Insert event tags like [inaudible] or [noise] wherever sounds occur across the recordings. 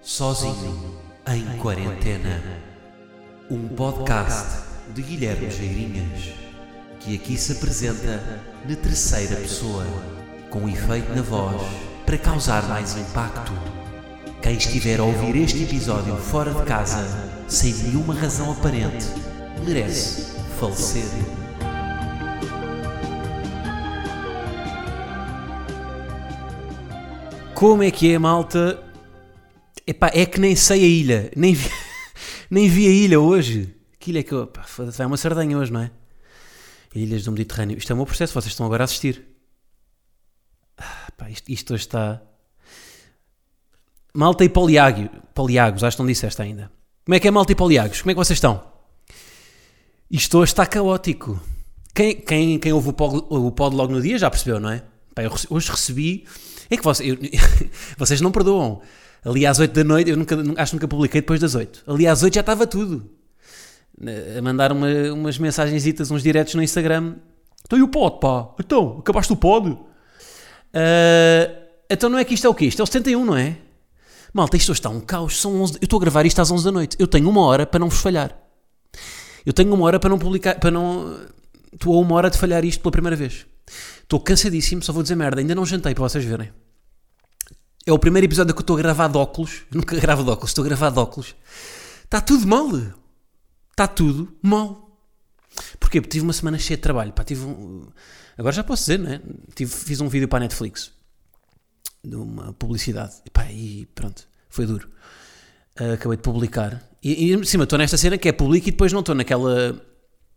Sozinho em Quarentena. Um podcast de Guilherme Geirinhas, que aqui se apresenta na terceira pessoa, com efeito na voz para causar mais impacto. Quem estiver a ouvir este episódio fora de casa, sem nenhuma razão aparente, merece falecer. Como é que é, malta? Epá, é que nem sei a ilha. Nem vi, [laughs] nem vi a ilha hoje. Que ilha é que eu. Pá, vai uma sardanha hoje, não é? Ilhas do Mediterrâneo. Isto é o meu processo, vocês estão agora a assistir. Ah, pá, isto, isto hoje está. Malta e Poliágio. Poliagos, acho que não disseste ainda. Como é que é Malta e Poliagos? Como é que vocês estão? Isto hoje está caótico. Quem, quem, quem ouve o pod, o pod logo no dia já percebeu, não é? Pá, eu hoje recebi. É que vocês, eu- [laughs] vocês não perdoam. Ali às 8 da noite, eu nunca, acho que nunca publiquei depois das 8. Ali às 8 já estava tudo. A mandar uma, umas mensagenzitas, uns diretos no Instagram. Então e o pod, pá? Então, acabaste o pod? Ah, então não é que isto é o quê? Isto é o 71, não é? Malta, isto hoje está um caos. São 11, eu estou a gravar isto às 11 da noite. Eu tenho uma hora para não vos falhar. Eu tenho uma hora para não publicar, para não... Estou a uma hora de falhar isto pela primeira vez. Estou cansadíssimo, só vou dizer merda. Ainda não jantei para vocês verem. É o primeiro episódio que eu estou a gravar de óculos. Eu [laughs] nunca gravo de óculos, estou a gravar de óculos. Está tudo mal. Está tudo mal. Porquê? Porque tive uma semana cheia de trabalho. Pá, tive um... Agora já posso dizer, não é? Tive, fiz um vídeo para a Netflix. De uma publicidade. E, pá, e pronto. Foi duro. Ah, acabei de publicar. E, e em cima estou nesta cena que é público e depois não estou naquela...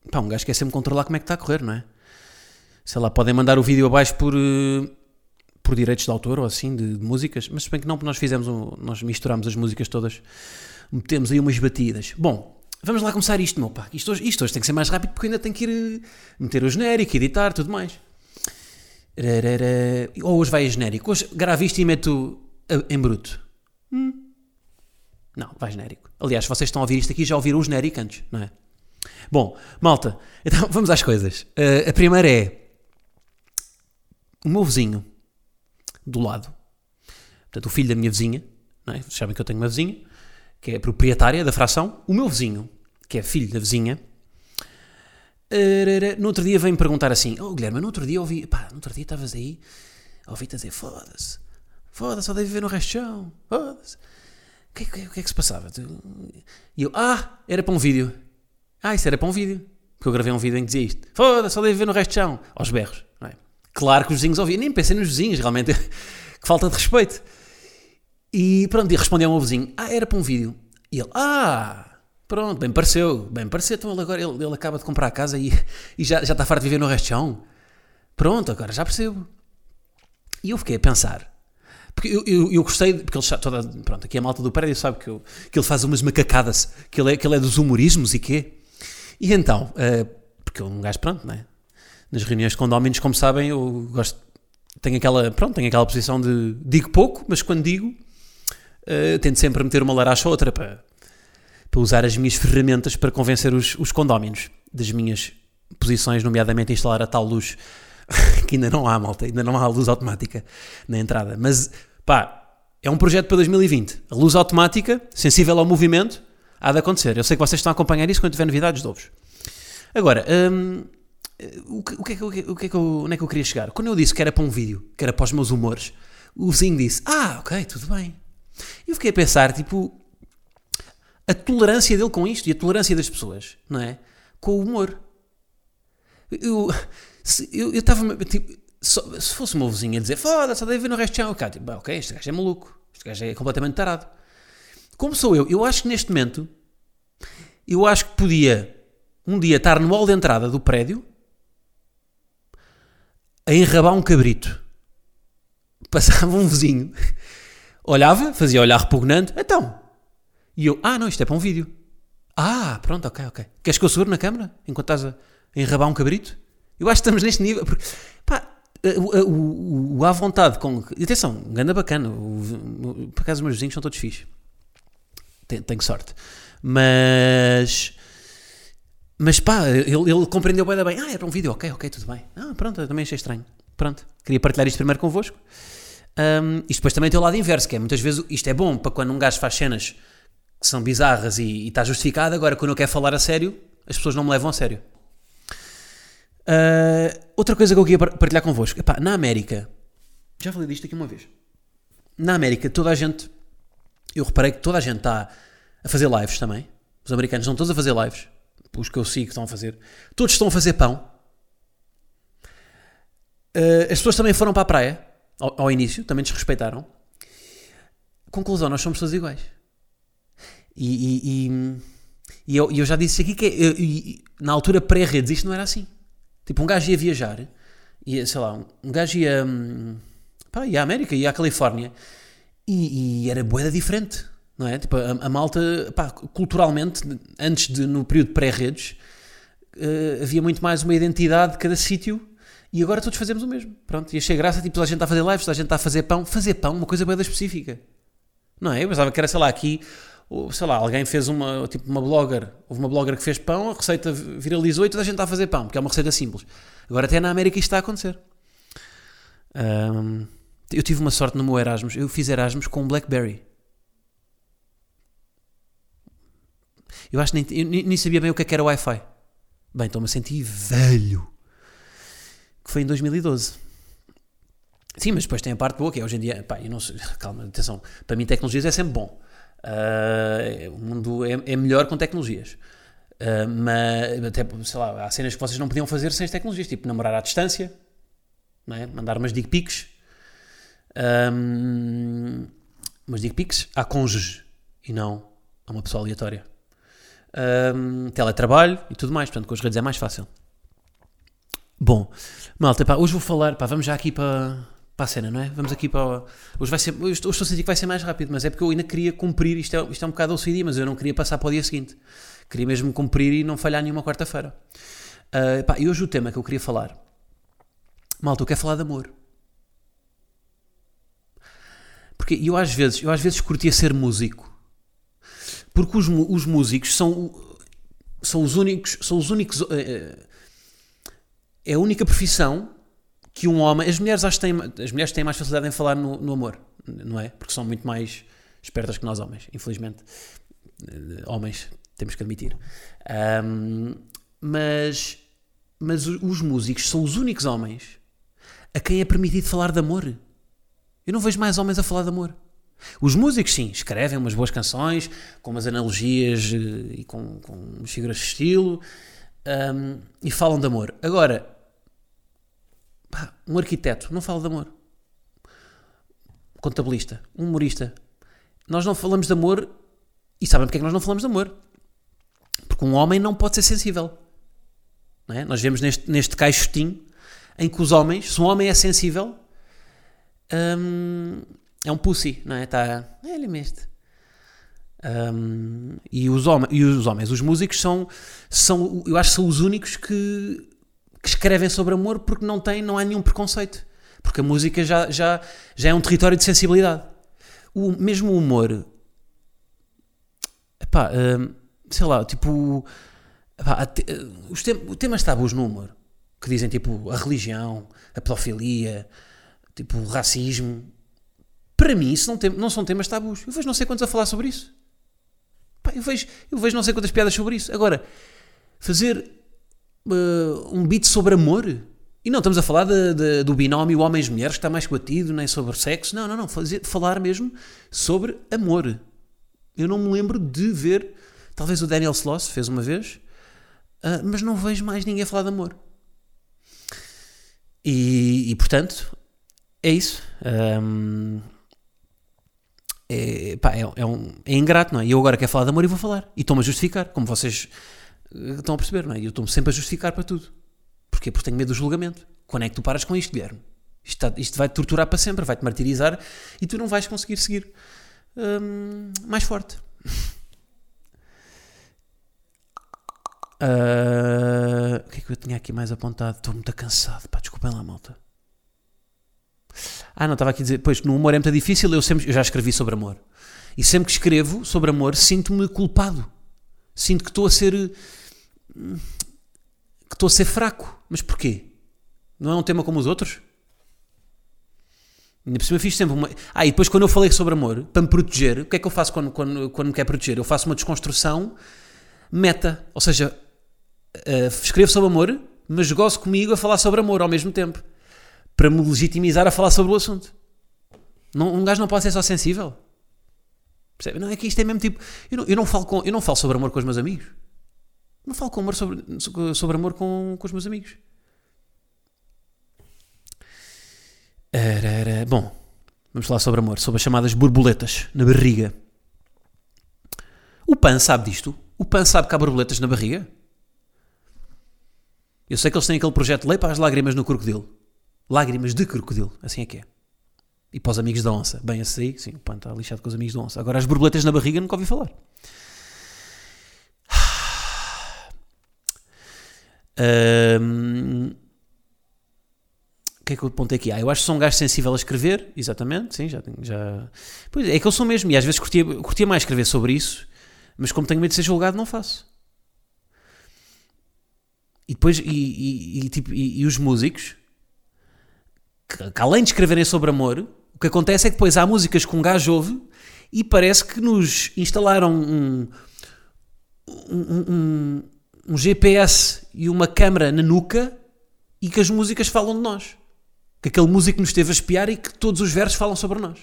Pá, um gajo quer sempre controlar como é que está a correr, não é? Sei lá, podem mandar o vídeo abaixo por... eh, por direitos de autor ou assim, de, de músicas, mas se bem que não, porque nós fizemos, um, nós misturámos as músicas todas, metemos aí umas batidas. Bom, vamos lá começar isto, meu pá. Isto hoje, isto hoje tem que ser mais rápido porque ainda tenho que ir eh, meter o genérico, editar, tudo mais. Ou hoje vai a genérico. Hoje gravo isto e meto eh, em bruto. Hum. Não, vai genérico. Aliás, vocês estão a ouvir isto aqui já ouviram o genérico antes, não é? Bom, malta, [laughs] então vamos às coisas. Eh, a primeira é o meu vizinho do lado, portanto, o filho da minha vizinha, não é? Vocês sabem que eu tenho uma vizinha, que é proprietária da fração, o meu vizinho, que é filho da vizinha, no outro dia vem-me perguntar assim: Oh Guilherme, no outro dia ouvi, pá, no outro dia estavas aí, ouvi-te dizer: foda-se, foda-se, só deve viver no resto chão, foda-se. O que, é que- que é que se passava? E eu: Ah, era para um vídeo. Ah, isso era para um vídeo. Porque eu gravei um vídeo em que dizia isto: Foda-se, só deve viver no resto de chão, aos berros, não é? Claro que os vizinhos ouviam, nem pensei nos vizinhos, realmente, [laughs] que falta de respeito. E pronto, e respondeu ao meu vizinho: Ah, era para um vídeo. E ele: Ah, pronto, bem pareceu, bem pareceu. Então ele agora ele, ele acaba de comprar a casa e, [laughs] e já, já está farto de viver no chão. Pronto, agora já percebo. E eu fiquei a pensar. Porque eu, eu, eu gostei, porque ele toda, pronto, aqui a malta do prédio sabe que, eu, que ele faz umas macacadas, que ele é, que ele é dos humorismos e quê. E então, eh, porque eu um gajo, pronto, não é? Nas reuniões de condóminos, como sabem, eu gosto, tenho aquela, pronto, tenho aquela posição de digo pouco, mas quando digo, eh, tento sempre meter uma laracha ou outra para, para usar as minhas ferramentas para convencer os, os condóminos das minhas posições, nomeadamente instalar a tal luz [laughs] que ainda não há, malta, ainda não há luz automática na entrada. Mas, pá, é um projeto para 2020. A luz automática, sensível ao movimento, há de acontecer. Eu sei que vocês estão a acompanhar isso quando tiver novidades, dou-vos. Agora, hum, o, que, o, que é que, o que é que eu, onde é que eu queria chegar? Quando eu disse que era para um vídeo, que era para os meus humores, o vizinho disse, ah, ok, tudo bem. Eu fiquei a pensar, tipo, a tolerância dele com isto e a tolerância das pessoas, não é? Com o humor. Eu se- eu estava tipo, só- se fosse o meu vizinho a dizer foda-se, só deve ver no resto de chão, tipo, "Bem, ok, este gajo é maluco, este gajo é completamente tarado. Como sou eu? Eu acho que neste momento, eu acho que podia um dia estar no hall de entrada do prédio a enrabar um cabrito. Passava um vizinho, olhava, fazia olhar repugnante, então. E eu, ah, não, isto é para um vídeo. Ah, pronto, ok, ok. Queres que eu segure na câmara enquanto estás a enrabar um cabrito? Eu acho que estamos neste nível. Porque, pá, o, à vontade com. Atenção, ganda bacana. Por acaso, os meus vizinhos são todos fixes. Tenho, tenho sorte. Mas. Mas pá, ele, ele compreendeu bem, bem. Ah, para um vídeo, ok, ok, tudo bem. Ah, pronto, eu também achei estranho. Pronto, queria partilhar isto primeiro convosco. Um, isto depois também tem o lado inverso, que é muitas vezes isto é bom para quando um gajo faz cenas que são bizarras e, e está justificado, agora quando eu quero falar a sério, as pessoas não me levam a sério. Uh, outra coisa que eu queria partilhar convosco, epá, na América, já falei disto aqui uma vez. Na América, toda a gente, eu reparei que toda a gente está a fazer lives também. Os americanos estão todos a fazer lives. Os que eu sigo estão a fazer. Todos estão a fazer pão. Uh, as pessoas também foram para a praia ao, ao, início, também desrespeitaram. Conclusão, nós somos todos iguais. E, e, e, e eu, eu, já disse aqui que eu, na altura pré-redes isto não era assim. Tipo, um gajo ia viajar, ia, sei lá, um gajo ia, hum, pá, ia à América, ia à Califórnia e, e era boeda diferente, não é? Tipo, a, a malta, pá, culturalmente, antes de, no período pré-redes, uh, havia muito mais uma identidade de cada sítio e agora todos fazemos o mesmo. Pronto, e achei graça, tipo, toda a gente está a fazer lives, toda a gente está a fazer pão. Fazer pão, uma coisa bem específica. Não é? Eu pensava que era, sei lá, aqui, sei lá, alguém fez uma, tipo, uma blogger, houve uma blogger que fez pão, a receita viralizou e toda a gente está a fazer pão, porque é uma receita simples. Agora até na América isto está a acontecer. Um, eu tive uma sorte no meu Erasmus, eu fiz Erasmus com um Blackberry. Eu acho que nem, nem sabia bem o que, é que era Wi-Fi. Bem, estou-me a sentir velho que foi em 2012. Sim, mas depois tem a parte boa, que é hoje em dia, pá, eu não sei, [laughs] calma, atenção, para mim tecnologias é sempre bom. Uh, o mundo é, é, melhor com tecnologias. Uh, mas, até, sei lá, há cenas que vocês não podiam fazer sem as tecnologias, tipo namorar à distância, é? mandar umas dick pics, um, umas dick pics à cônjuge e não a uma pessoa aleatória. Um, teletrabalho e tudo mais, portanto com as redes é mais fácil. Bom, malta, pá, hoje vou falar, pá, vamos já aqui para, para a cena, não é? Vamos aqui para. Hoje vai ser. Hoje estou a sentir que vai ser mais rápido, mas é porque eu ainda queria cumprir. Isto é, isto é um bocado OCD, mas eu não queria passar para o dia seguinte. Queria mesmo cumprir e não falhar nenhuma quarta-feira. Uh, e hoje o tema que eu queria falar. Malta, eu quero falar de amor. Porque eu às vezes, eu às vezes curtia ser músico. Porque os, os músicos são, são os únicos. São os únicos. Uh, é a única profissão que um homem. As mulheres acho têm, as mulheres têm mais facilidade em falar no, no amor, não é? Porque são muito mais espertas que nós homens, infelizmente. Eh, homens, temos que admitir. Um, mas, mas os músicos são os únicos homens a quem é permitido falar de amor. Eu não vejo mais homens a falar de amor. Os músicos, sim, escrevem umas boas canções, com umas analogias eh, e com, com umas figuras de estilo, um, e falam de amor. Agora, pá, um arquiteto não fala de amor. Contabilista, um humorista. Nós não falamos de amor e sabem porque é que nós não falamos de amor? Porque um homem não pode ser sensível. É? Nós vemos neste, neste caixotinho em que os homens, se um homem é sensível, é um pussy, não é? Está. É ele mesmo. Um, e, os homens, e os homens, os músicos, são, são, eu acho que são os únicos que, que escrevem sobre amor porque não, tem, não há nenhum preconceito. Porque a música já, já, já é um território de sensibilidade. O, mesmo o humor, epá, um, sei lá, tipo, epá, te, os tem, temas tabus no humor, que dizem tipo a religião, a pedofilia, tipo o racismo, para mim isso não, tem, não são temas tabus. Eu vejo não sei quantos a falar sobre isso. Pá, eu, vejo, eu vejo não sei quantas piadas sobre isso. Agora, fazer uh, um beat sobre amor. E não estamos a falar de, de, do binómio homens-mulheres que está mais batido, nem sobre sexo. Não, não, não. Fazer, falar mesmo sobre amor. Eu não me lembro de ver. Talvez o Daniel Sloss fez uma vez, uh, mas não vejo mais ninguém falar de amor. E, e portanto, é isso. Um, é, pá, é, é, um, é ingrato, não é? E eu agora quero falar de amor e vou falar. E estou-me a justificar, como vocês eh, estão a perceber, não é? Eu estou-me sempre a justificar para tudo. Porquê? Porque tenho medo do julgamento. Quando é que tu paras com isto, Guilherme? Isto, está, isto vai-te torturar para sempre, vai-te martirizar e tu não vais conseguir seguir hum, mais forte. Uh, [laughs] o que é que eu tinha aqui mais apontado? Estou muito cansado, pá, desculpem lá, malta. Ah, não, estava aqui a dizer, pois no humor é muito difícil, eu, sempre, eu já escrevi sobre amor. E sempre que escrevo sobre amor, sinto-me culpado. Sinto que estou a ser. que estou a ser fraco. Mas porquê? Não é um tema como os outros? Ainda por cima fiz sempre uma. Ah, e depois quando eu falei sobre amor, para me proteger, o que é que eu faço quando, quando, quando me quer proteger? Eu faço uma desconstrução meta. Ou seja, uh, escrevo sobre amor, mas gosto comigo a falar sobre amor ao mesmo tempo. Para me legitimizar a falar sobre o assunto. Não, um gajo não pode ser só sensível. Percebe? Não, é que isto é mesmo tipo. Eu não, eu não, falo, com, eu não falo sobre amor com os meus amigos. Não falo com amor sobre, sobre amor com, com os meus amigos. Arara. Bom, vamos falar sobre amor, sobre as chamadas borboletas na barriga. O Pan sabe disto? O Pan sabe que há borboletas na barriga? Eu sei que eles têm aquele projeto Lei para as lágrimas no crocodilo. Lágrimas de crocodilo, assim é que é. E para os amigos da onça. Bem, esse aí, sim, o está lixado com os amigos da onça. Agora as borboletas na barriga nunca ouvi falar. Um, o que é que eu apontei aqui? Ah, eu acho que sou um gajo sensível a escrever, exatamente, sim, já, já... Pois é, que eu sou mesmo, e às vezes curtia, curtia mais escrever sobre isso, mas como tenho medo de ser julgado, não faço. E depois, e, e, e tipo, e, e, os músicos, que, que, além de escreverem sobre amor, o que acontece é que depois há músicas que um gajo ouve e parece que nos instalaram um, um, um, um GPS e uma câmera na nuca e que as músicas falam de nós. Que aquele músico nos esteve a espiar e que todos os versos falam sobre nós.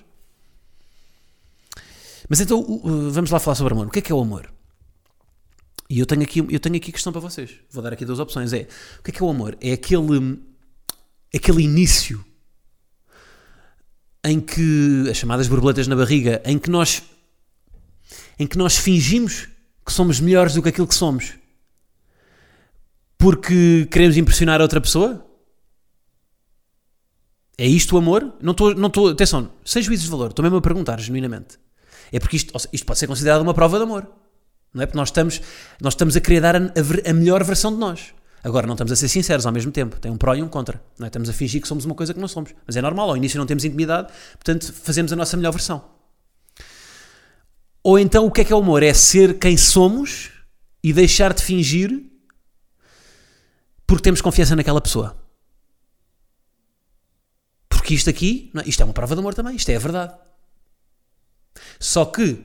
Mas então, vamos lá falar sobre amor. O que é que é o amor? E eu tenho aqui, eu tenho aqui questão para vocês. Vou dar aqui duas opções. É, o que é que é o amor? É aquele, aquele início em que, as chamadas borboletas na barriga, em que nós, em que nós fingimos que somos melhores do que aquilo que somos. Porque queremos impressionar a outra pessoa? É isto o amor? Não estou, não estou, atenção, sem juízes de valor, estou mesmo a perguntar, genuinamente. É porque isto, isto pode ser considerado uma prova de amor. Não é? Porque nós estamos, nós estamos a querer dar a, a, a, melhor versão de nós. Agora, não estamos a ser sinceros ao mesmo tempo. Tem um pró e um contra. Não é? Estamos a fingir que somos uma coisa que não somos. Mas é normal, ao início não temos intimidade, portanto, fazemos a nossa melhor versão. Ou então, o que é que é o amor? É ser quem somos e deixar de fingir porque temos confiança naquela pessoa. Porque isto aqui, não, isto é uma prova de amor também, isto é a verdade. Só que,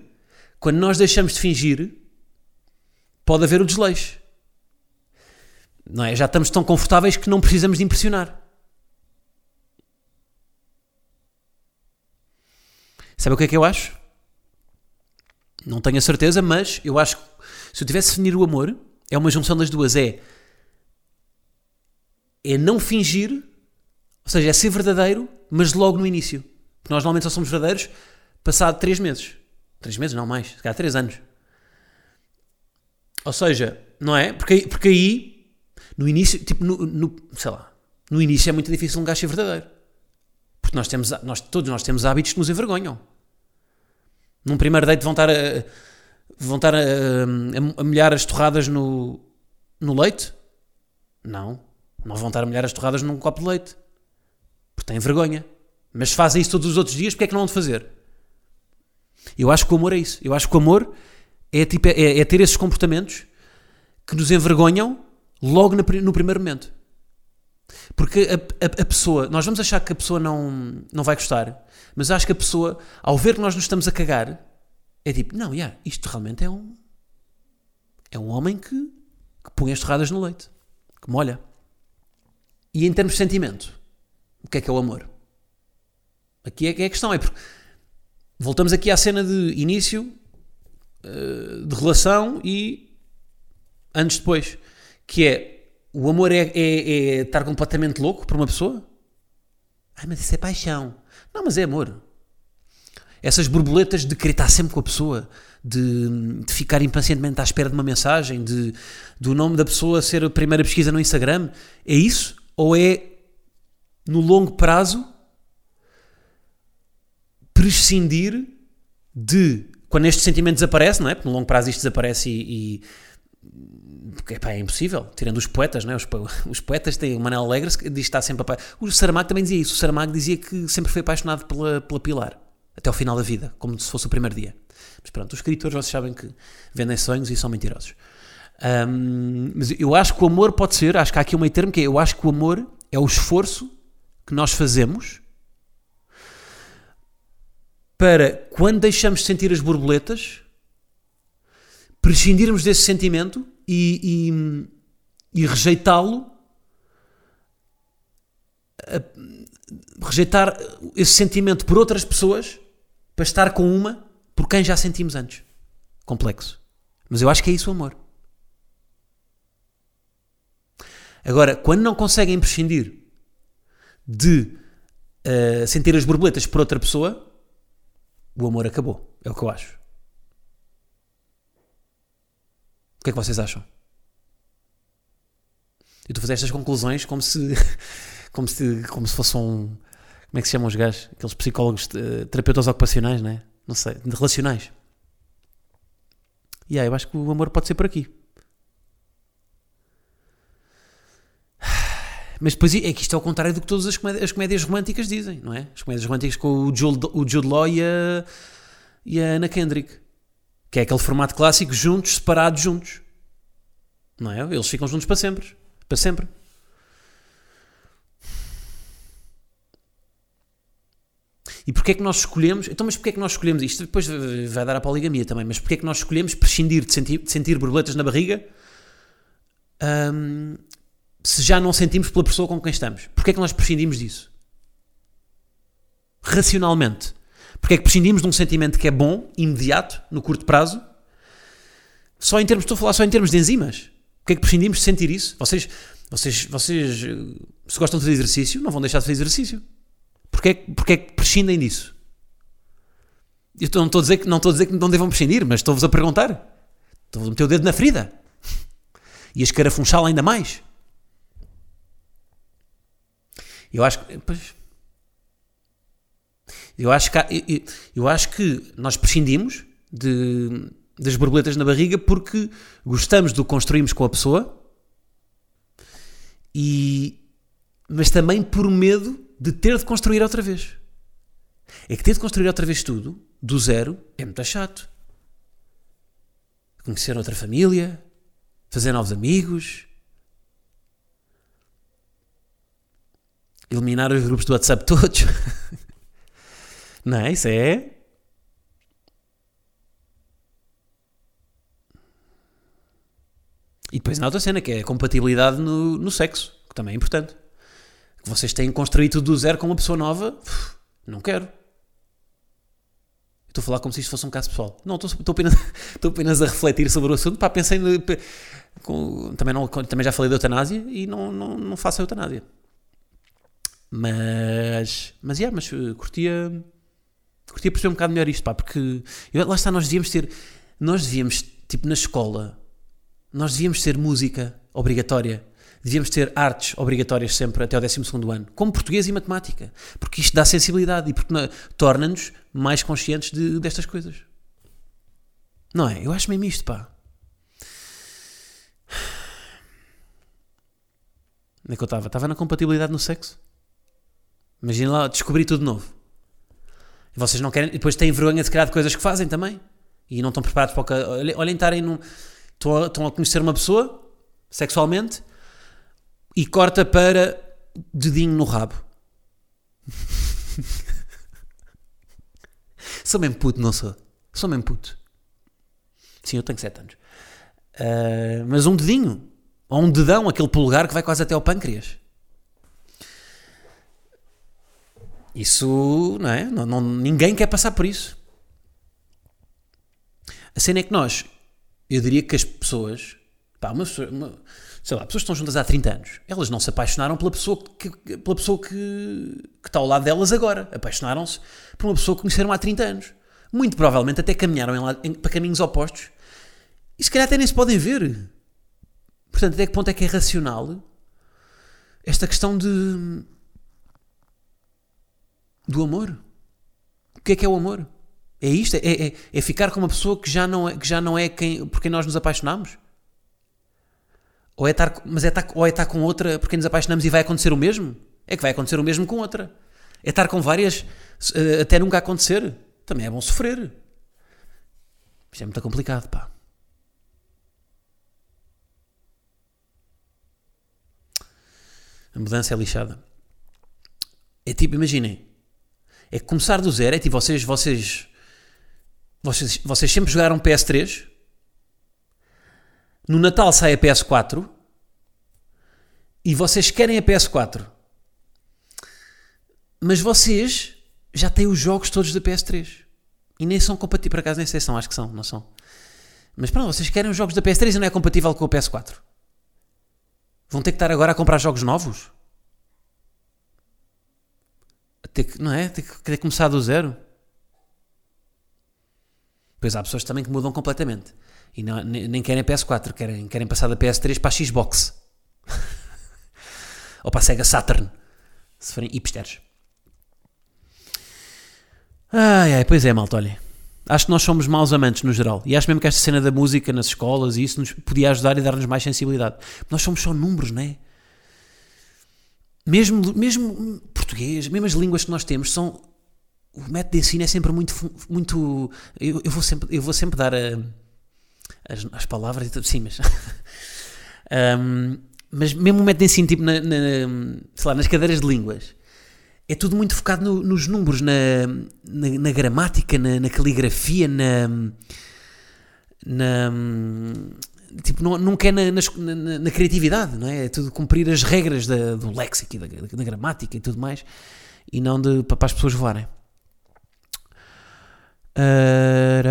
quando nós deixamos de fingir, pode haver o desleixo. Não é? Já estamos tão confortáveis que não precisamos de impressionar. Sabe o que é que eu acho? Não tenho a certeza, mas eu acho que se eu tivesse de definir o amor, é uma junção das duas. É, é não fingir ou seja, é ser verdadeiro, mas logo no início. Porque nós normalmente só somos verdadeiros passado 3 meses. 3 meses, não mais, se calhar 3 anos. Ou seja, não é? Porque, porque aí, no início, tipo, no, no, sei lá, no início é muito difícil um gajo ser verdadeiro. Porque nós temos, nós, todos nós temos hábitos que nos envergonham. Num primeiro date vão estar a, vão estar a, a, a molhar as torradas no, no leite? Não. Não vão estar a molhar as torradas num copo de leite. Porque têm vergonha. Mas fazem isso todos os outros dias, porque é que não vão de fazer? Eu acho que o amor é isso. Eu acho que o amor é, tipo, é, é ter esses comportamentos que nos envergonham logo no, primeiro momento. Porque a, a, a, pessoa, nós vamos achar que a pessoa não, não vai gostar, mas acho que a pessoa, ao ver que nós nos estamos a cagar, é tipo, não, yeah, isto realmente é um. É um homem que, que põe as torradas no leite, que molha. E em termos de sentimento, o que é que é o amor? Aqui é que é a questão, é porque voltamos aqui à cena de início, uh, de relação e anos depois, que é o amor é, é, é, estar completamente louco por uma pessoa? Ai, mas isso é paixão. Não, mas é amor. Essas borboletas de querer estar sempre com a pessoa, de, de ficar impacientemente à espera de uma mensagem, de do nome da pessoa ser a primeira pesquisa no Instagram, é isso? Ou é no longo prazo, prescindir de. Quando este sentimento desaparece, não é? Porque no longo prazo isto desaparece e. e porque, epá, é impossível, tirando os poetas, não é? Os, [laughs] os poetas têm. O Manel Alegre diz que está sempre apaixonado. O Saramago também dizia isso. O Saramago dizia que sempre foi apaixonado pela, pela Pilar, até ao final da vida, como se fosse o primeiro dia. Mas pronto, os escritores, vocês sabem que vendem sonhos e são mentirosos. Um, mas eu acho que o amor pode ser, acho que há aqui um meio termo que é, eu acho que o amor é o esforço que nós fazemos para quando deixamos de sentir as borboletas, prescindirmos desse sentimento e, e, e rejeitá-lo, rejeitar esse sentimento por outras pessoas para estar com uma por quem já sentimos antes. Complexo. Mas eu acho que é isso o amor. Agora, quando não conseguem prescindir de eh, sentir as borboletas por outra pessoa, o amor acabou. É o que eu acho. O que é que vocês acham? Eu estou a fazer estas conclusões como se, como se, como se fosse um. Como é que se chamam os gajos? Aqueles psicólogos, eh, terapeutas ocupacionais, não é? Não sei, relacionais. E aí, eu acho que o amor pode ser por aqui. Mas depois é que isto é ao contrário do que todas as comédias, as comédias românticas dizem, não é? As comédias românticas com o Jude, o Jude Law e a, e a Anna Kendrick. Que é aquele formato clássico, juntos, separados, juntos. Não é? Eles ficam juntos para sempre. Para sempre. E porquê é que nós escolhemos... Então, mas porquê é que nós escolhemos isto? Depois vai dar a poligamia também. Mas porquê é que nós escolhemos prescindir de sentir, de sentir borboletas na barriga hum, se já não sentimos pela pessoa com quem estamos? Porquê é que nós prescindimos disso? Racionalmente. Porquê é que prescindimos de um sentimento que é bom, imediato, no curto prazo? Só em termos, estou a falar só em termos de enzimas. Porquê é que prescindimos de sentir isso? Vocês, vocês, vocês, eh, se gostam de fazer exercício, não vão deixar de fazer exercício. Porquê, é que- porquê é que prescindem disso? Eu não estou a dizer que não, estou a dizer que não devam prescindir, mas estou-vos a perguntar. Estou a meter o dedo na ferida. E a escarafunchá-la ainda mais. Eu acho que. Pois, eu acho que, há- eu, eu- acho que nós prescindimos de, das borboletas na barriga porque gostamos do que construímos com a pessoa, e, mas também por medo de ter de construir outra vez. É que ter de construir outra vez tudo, do zero, é muito chato. Conhecer outra família, fazer novos amigos, eliminar os grupos do WhatsApp todos. [laughs] Não é? Isso é. E depois na outra cena, que é a compatibilidade no, no sexo, que também é importante. Que vocês têm que construir tudo do zero com uma pessoa nova. Não quero. Estou a falar como se isto fosse um caso pessoal. Não, estou, estou, apenas, [laughs] estou apenas a refletir sobre o assunto. Pá, pensei com- também, não, também já falei de eutanásia e não, não, não faço a eutanásia. Mas, mas, yeah, mas eh, curtia, curtia perceber um bocado melhor isto, pá, porque eu- lá está, nós devíamos ter, nós devíamos, tipo, na escola, nós devíamos ter música obrigatória, devíamos ter artes obrigatórias sempre até ao 12 ano, como português e matemática, porque isto dá sensibilidade e porque na- torna-nos mais conscientes de- destas coisas. Não é? Eu acho mesmo isto, pá. Onde é que eu estava? Estava na compatibilidade no sexo. Imagina lá, descobrir tudo novo. Vocês não querem, depois têm vergonha de criar de coisas que fazem também. E não estão preparados para o que. Olhem, estarem num. Estão a, estão a conhecer uma pessoa, sexualmente, e corta para dedinho no rabo. [laughs] sou mesmo puto, não sou? Sou mesmo puto. Sim, eu tenho 7 anos. Ah, mas um dedinho, ou um dedão, aquele polegar que vai quase até ao pâncreas. Isso, não é? Não, não- ninguém quer passar por isso. A cena é que nós, eu diria que as pessoas, pá, uma uma- sei lá, pessoas que estão juntas há 30 anos, elas não se apaixonaram pela pessoa que, pela pessoa que, que está ao lado delas agora. Apaixonaram-se por uma pessoa que conheceram há 30 anos. Muito provavelmente até caminharam em em- para caminhos opostos e se calhar até nem se podem ver. Portanto, até que ponto é que é racional esta questão de do amor? O que é que é o amor? É isto? É, é, é ficar com uma pessoa que já não é, que já não é quem, por quem nós nos apaixonamos? Ou é estar, mas é estar, ou é estar com outra por quem nos apaixonamos e vai acontecer o mesmo? É que vai acontecer o mesmo com outra. É estar com várias eh, até nunca acontecer. Também é bom sofrer. Isto é muito complicado, pá. A mudança é lixada. É tipo, imaginem. É começar do zero é tipo vocês, vocês, vocês, vocês sempre jogaram PS3. No Natal sai a PS4 e vocês querem a PS4. Mas vocês já têm os jogos todos da PS3 e nem são compatíveis. Por acaso, nem sei se são, acho que são, não são. Mas pronto, vocês querem os jogos da PS3 e não é compatível com o PS4. Vão ter que estar agora a comprar jogos novos? Ter que, não é? Ter que, ter que começar do zero? Pois há pessoas também que mudam completamente. E não, nem, querem PS4, querem, querem passar da PS3 para a Xbox. [laughs] Ou para a Sega Saturn. Se forem hipsters. Ai, ai, pois é, malta, olha. Acho que nós somos maus amantes no geral. E acho mesmo que esta cena da música nas escolas e isso nos podia ajudar e dar-nos mais sensibilidade. Nós somos só números, não é? Mesmo, mesmo português, mesmo as línguas que nós temos são. O método de ensino é sempre muito. muito eu, eu vou, sempre, eu vou sempre dar a, as, as palavras e tudo. Sim, mas. [laughs] um, mas mesmo o método de ensino, tipo na, na, sei lá, nas cadeiras de línguas é tudo muito focado no, nos números, na, na, na gramática, na, na, caligrafia, na. na tipo, não, não quer na, na, na, criatividade, não é? É tudo cumprir as regras da, do léxico e da, da, gramática e tudo mais, e não de, para, para as pessoas voarem. Uh,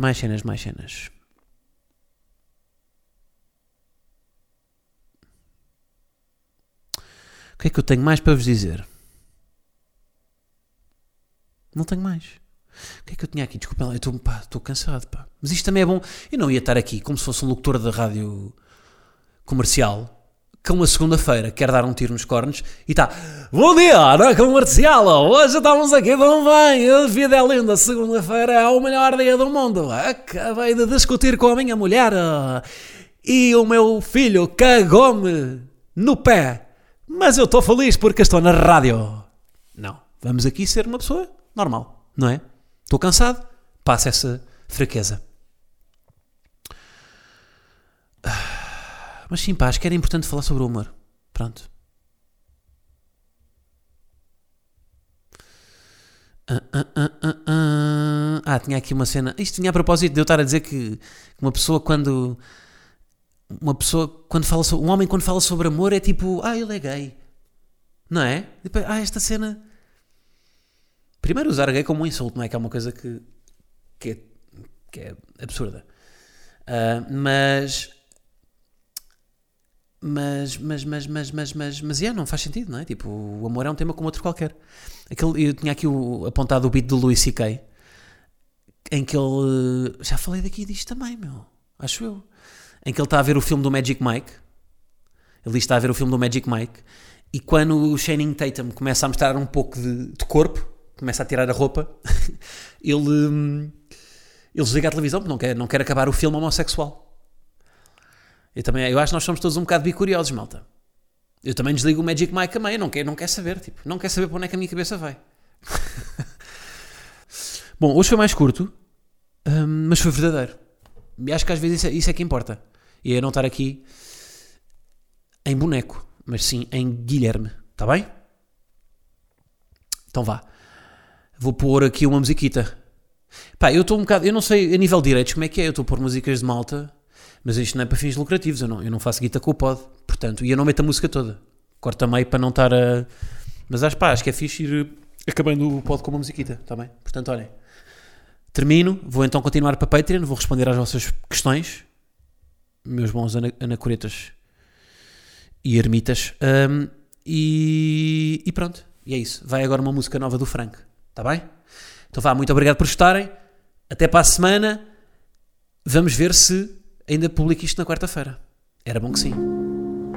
mais cenas, mais cenas. O que é que eu tenho mais para vos dizer? Não tenho mais. O que é que eu tinha aqui? Desculpa, eu estou, cansado, pá. Mas isto também é bom. Eu não ia estar aqui como se fosse um locutor da rádio comercial que uma segunda-feira quer dar um tiro nos cornos e está Bom dia, na comercial, hoje estamos aqui tão bem, a vida é linda, segunda-feira é o melhor dia do mundo. Acabei de discutir com a minha mulher e o meu filho cagou-me no pé mas eu estou feliz porque estou na rádio. Não. Vamos aqui ser uma pessoa normal, não é? Estou cansado, passa essa fraqueza. Mas sim, pá, acho que era importante falar sobre o humor. Pronto. Ah, ah, ah, ah, tinha aqui uma cena. Isto tinha a propósito de eu estar a dizer que uma pessoa quando uma pessoa, quando fala sobre, um homem quando fala sobre amor é tipo, ah, ele é gay. Não é? Depois, ah, esta cena. Primeiro, usar gay como um insulto, não é? Que é uma coisa que, que, é, que é absurda. Uh, mas. Mas, mas, mas, mas, mas, mas, mas, yeah, não faz sentido, não é? Tipo, o amor é um tema como outro qualquer. Aquele, eu tinha aqui o, apontado o beat do Louis C.K. em que ele. Já falei daqui disto também, meu. Acho eu em que ele está a ver o filme do Magic Mike. Ele está a ver o filme do Magic Mike. E quando o Channing Tatum começa a mostrar um pouco de, de corpo, começa a tirar a roupa, [laughs] ele, hum, ele desliga a televisão porque não quer, não quer acabar o filme homossexual. Eu, também, eu acho que nós somos todos um bocado bicuriosos, malta. Eu também desligo o Magic Mike também, não quer, não quer saber, tipo, não quer saber para onde é que a minha cabeça vai. [laughs] Bom, hoje foi mais curto, hum, mas foi verdadeiro. E acho que às vezes isso é, isso é que importa. E eu não estar aqui em boneco, mas sim em Guilherme. Está bem? Então vá. Vou pôr aqui uma musiquita. Pá, eu estou um bocado. Eu não sei a nível de direitos como é que é. Eu estou a pôr músicas de malta, mas isto não é para fins lucrativos. Eu não, eu não faço guita com o pod. Portanto, e eu não meto a música toda. Corta meio para não estar a. Mas acho, pá, acho que é fixe ir acabando o pod com uma musiquita. Está bem? Portanto, olhem. Termino. Vou então continuar para Patreon. Vou responder às vossas questões meus bons anacoretas e ermitas. Um, e, e, pronto, e é isso. Vai agora uma música nova do Frank, está bem? Então vá, muito obrigado por estarem. Até para a semana. Vamos ver se ainda publico isto na quarta-feira. Era bom que sim.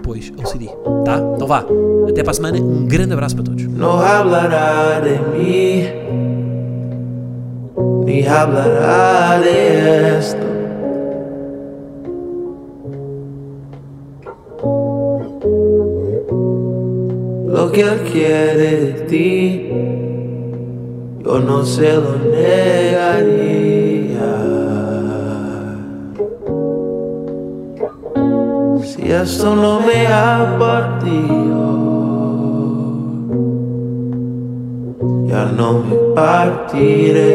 Pois, OCD. Tá? Então vá. Até para a semana. Um grande abraço para todos. No hablará de hablará de esto. lo que Él quiere de ti, yo no se lo negaría. Si esto no me ha partido ya no me partiré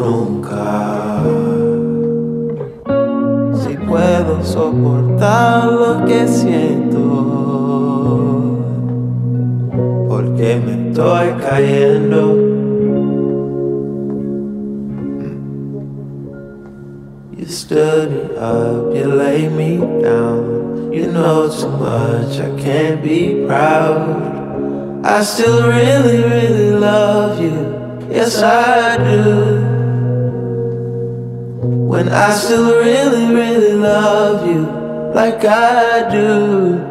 nunca. Si puedo soportar lo que siento, porque me estoy cayendo. You stood me up, you laid me down. You know too much, I can't be proud. I still really, really love you. Yes, I do. When I still really, really love you like I do.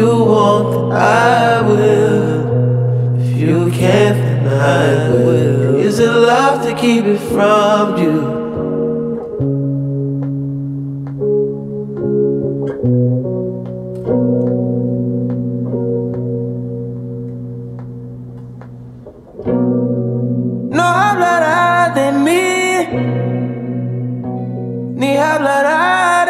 You want, I will. If you can't, then I will. Is it love to keep it from you? No hablará de mí, ni hablará de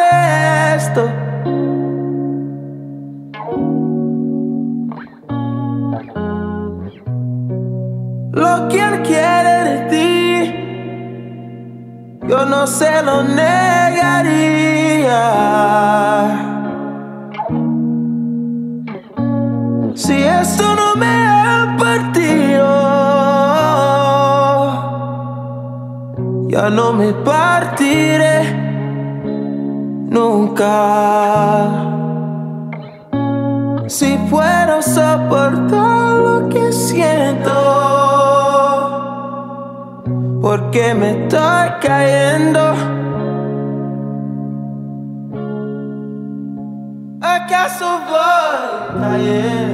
Él quiere de ti, yo no se lo negaría. Si esto no me ha partido, ya no me partiré nunca. Si puedo soportar lo que siento, porque me estoy cayendo. ¿Acaso voy cayendo?